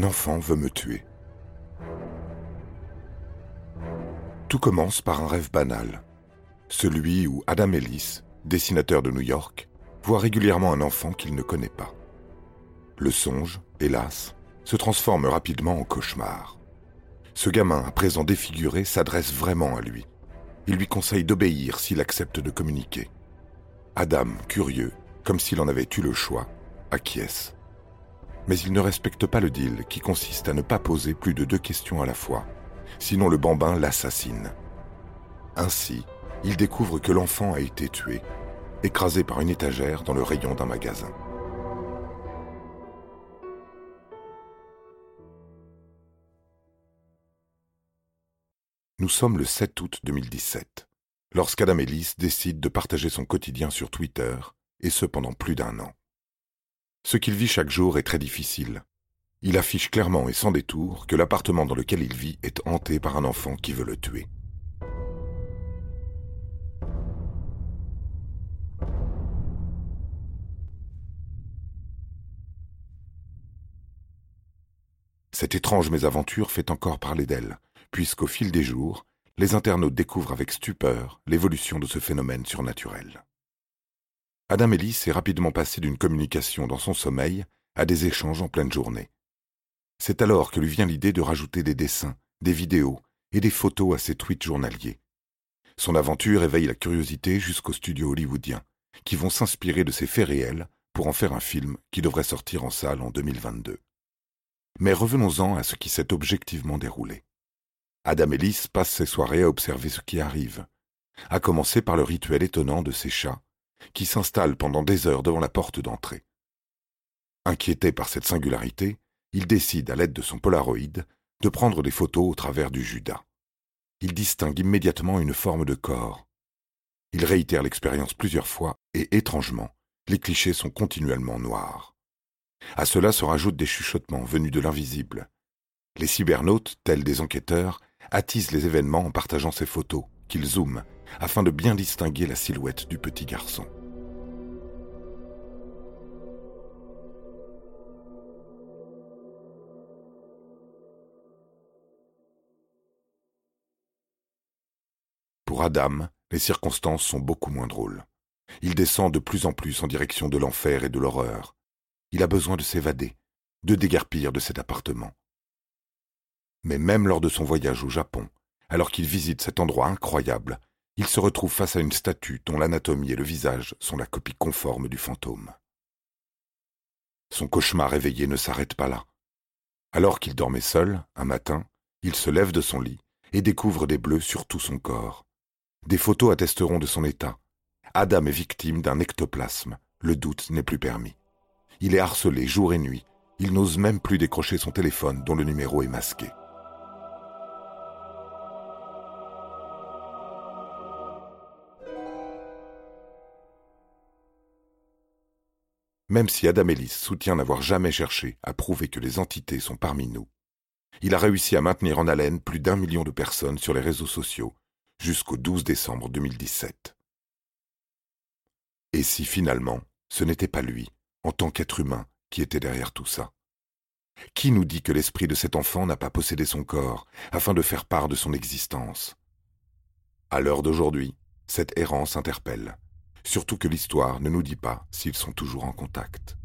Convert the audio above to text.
Un enfant veut me tuer. Tout commence par un rêve banal, celui où Adam Ellis, dessinateur de New York, voit régulièrement un enfant qu'il ne connaît pas. Le songe, hélas, se transforme rapidement en cauchemar. Ce gamin, à présent défiguré, s'adresse vraiment à lui. Il lui conseille d'obéir s'il accepte de communiquer. Adam, curieux, comme s'il en avait eu le choix, acquiesce mais il ne respecte pas le deal qui consiste à ne pas poser plus de deux questions à la fois, sinon le bambin l'assassine. Ainsi, il découvre que l'enfant a été tué, écrasé par une étagère dans le rayon d'un magasin. Nous sommes le 7 août 2017, lorsqu'Adam Ellis décide de partager son quotidien sur Twitter, et ce pendant plus d'un an. Ce qu'il vit chaque jour est très difficile. Il affiche clairement et sans détour que l'appartement dans lequel il vit est hanté par un enfant qui veut le tuer. Cette étrange mésaventure fait encore parler d'elle, puisqu'au fil des jours, les internautes découvrent avec stupeur l'évolution de ce phénomène surnaturel. Adam Ellis est rapidement passé d'une communication dans son sommeil à des échanges en pleine journée. C'est alors que lui vient l'idée de rajouter des dessins, des vidéos et des photos à ses tweets journaliers. Son aventure éveille la curiosité jusqu'aux studios hollywoodiens, qui vont s'inspirer de ces faits réels pour en faire un film qui devrait sortir en salle en 2022. Mais revenons-en à ce qui s'est objectivement déroulé. Adam Ellis passe ses soirées à observer ce qui arrive, à commencer par le rituel étonnant de ses chats qui s'installe pendant des heures devant la porte d'entrée. Inquiété par cette singularité, il décide, à l'aide de son Polaroid, de prendre des photos au travers du Judas. Il distingue immédiatement une forme de corps. Il réitère l'expérience plusieurs fois et, étrangement, les clichés sont continuellement noirs. À cela se rajoutent des chuchotements venus de l'invisible. Les cybernautes, tels des enquêteurs, attisent les événements en partageant ces photos, qu'ils zooment, afin de bien distinguer la silhouette du petit garçon. Pour Adam, les circonstances sont beaucoup moins drôles. Il descend de plus en plus en direction de l'enfer et de l'horreur. Il a besoin de s'évader, de déguerpir de cet appartement. Mais même lors de son voyage au Japon, alors qu'il visite cet endroit incroyable, il se retrouve face à une statue dont l'anatomie et le visage sont la copie conforme du fantôme. Son cauchemar éveillé ne s'arrête pas là. Alors qu'il dormait seul, un matin, il se lève de son lit et découvre des bleus sur tout son corps. Des photos attesteront de son état. Adam est victime d'un ectoplasme. Le doute n'est plus permis. Il est harcelé jour et nuit. Il n'ose même plus décrocher son téléphone dont le numéro est masqué. Même si Adam Ellis soutient n'avoir jamais cherché à prouver que les entités sont parmi nous, il a réussi à maintenir en haleine plus d'un million de personnes sur les réseaux sociaux jusqu'au 12 décembre 2017. Et si finalement, ce n'était pas lui, en tant qu'être humain, qui était derrière tout ça? Qui nous dit que l'esprit de cet enfant n'a pas possédé son corps afin de faire part de son existence? À l'heure d'aujourd'hui, cette errance interpelle surtout que l'histoire ne nous dit pas s'ils sont toujours en contact.